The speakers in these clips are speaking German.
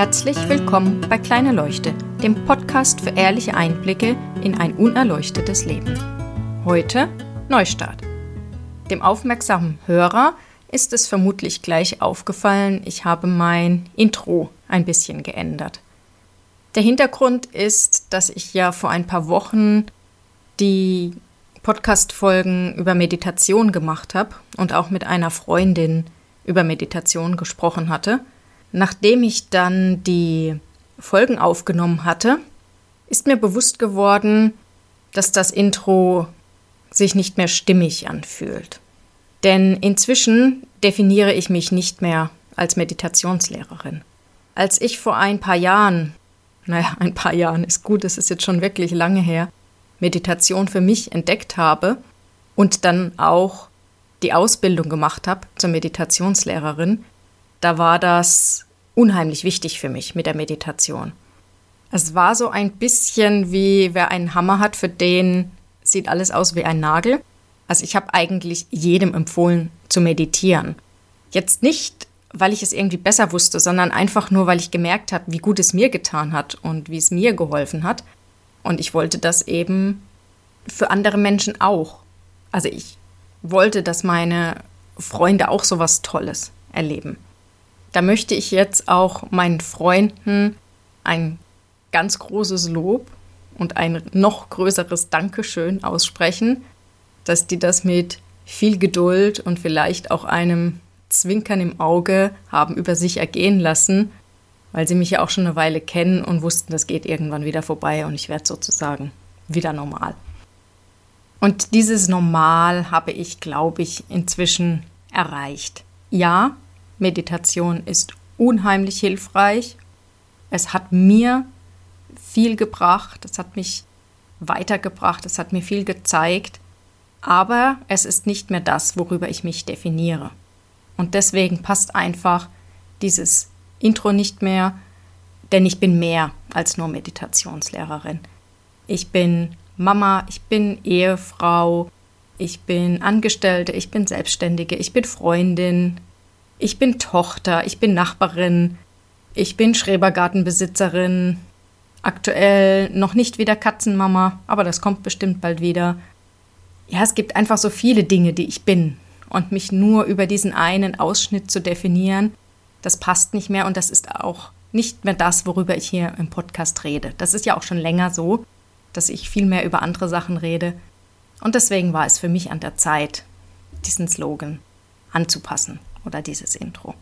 Herzlich willkommen bei Kleine Leuchte, dem Podcast für ehrliche Einblicke in ein unerleuchtetes Leben. Heute Neustart. Dem aufmerksamen Hörer ist es vermutlich gleich aufgefallen, ich habe mein Intro ein bisschen geändert. Der Hintergrund ist, dass ich ja vor ein paar Wochen die Podcast-Folgen über Meditation gemacht habe und auch mit einer Freundin über Meditation gesprochen hatte. Nachdem ich dann die Folgen aufgenommen hatte, ist mir bewusst geworden, dass das Intro sich nicht mehr stimmig anfühlt. Denn inzwischen definiere ich mich nicht mehr als Meditationslehrerin. Als ich vor ein paar Jahren naja, ein paar Jahren ist gut, es ist jetzt schon wirklich lange her, Meditation für mich entdeckt habe und dann auch die Ausbildung gemacht habe zur Meditationslehrerin, da war das unheimlich wichtig für mich mit der Meditation. Es war so ein bisschen wie wer einen Hammer hat, für den sieht alles aus wie ein Nagel. Also ich habe eigentlich jedem empfohlen zu meditieren. Jetzt nicht weil ich es irgendwie besser wusste, sondern einfach nur, weil ich gemerkt habe, wie gut es mir getan hat und wie es mir geholfen hat. Und ich wollte das eben für andere Menschen auch. Also ich wollte, dass meine Freunde auch so was Tolles erleben. Da möchte ich jetzt auch meinen Freunden ein ganz großes Lob und ein noch größeres Dankeschön aussprechen, dass die das mit viel Geduld und vielleicht auch einem Zwinkern im Auge haben über sich ergehen lassen, weil sie mich ja auch schon eine Weile kennen und wussten, das geht irgendwann wieder vorbei und ich werde sozusagen wieder normal. Und dieses Normal habe ich, glaube ich, inzwischen erreicht. Ja, Meditation ist unheimlich hilfreich. Es hat mir viel gebracht, es hat mich weitergebracht, es hat mir viel gezeigt, aber es ist nicht mehr das, worüber ich mich definiere. Und deswegen passt einfach dieses Intro nicht mehr, denn ich bin mehr als nur Meditationslehrerin. Ich bin Mama, ich bin Ehefrau, ich bin Angestellte, ich bin Selbstständige, ich bin Freundin, ich bin Tochter, ich bin Nachbarin, ich bin Schrebergartenbesitzerin, aktuell noch nicht wieder Katzenmama, aber das kommt bestimmt bald wieder. Ja, es gibt einfach so viele Dinge, die ich bin und mich nur über diesen einen Ausschnitt zu definieren, das passt nicht mehr und das ist auch nicht mehr das, worüber ich hier im Podcast rede. Das ist ja auch schon länger so, dass ich viel mehr über andere Sachen rede. Und deswegen war es für mich an der Zeit, diesen Slogan anzupassen oder dieses Intro.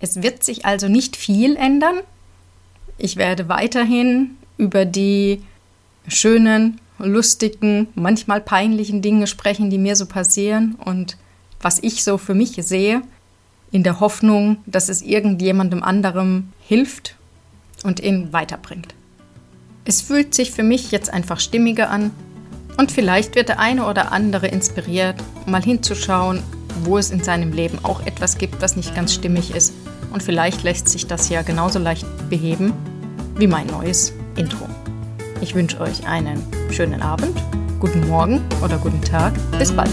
Es wird sich also nicht viel ändern. Ich werde weiterhin über die schönen, lustigen, manchmal peinlichen Dinge sprechen, die mir so passieren und was ich so für mich sehe, in der Hoffnung, dass es irgendjemandem anderem hilft und ihn weiterbringt. Es fühlt sich für mich jetzt einfach stimmiger an und vielleicht wird der eine oder andere inspiriert, mal hinzuschauen, wo es in seinem Leben auch etwas gibt, was nicht ganz stimmig ist und vielleicht lässt sich das ja genauso leicht beheben wie mein neues Intro. Ich wünsche euch einen schönen Abend, guten Morgen oder guten Tag. Bis bald.